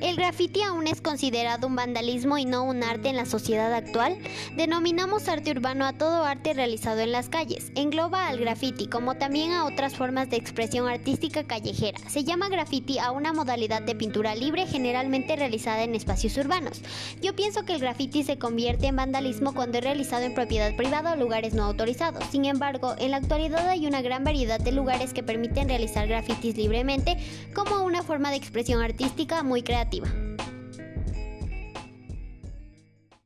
¿El graffiti aún es considerado un vandalismo y no un arte en la sociedad actual? Denominamos arte urbano a todo arte realizado en las calles. Engloba al graffiti como también a otras formas de expresión artística callejera. Se llama graffiti a una modalidad de pintura libre generalmente realizada en espacios urbanos. Yo pienso que el graffiti se convierte en vandalismo cuando es realizado en propiedad privada o lugares no autorizados. Sin embargo, en la actualidad hay una gran variedad de lugares que permiten realizar grafitis libremente como una forma de expresión artística muy creativa educativa.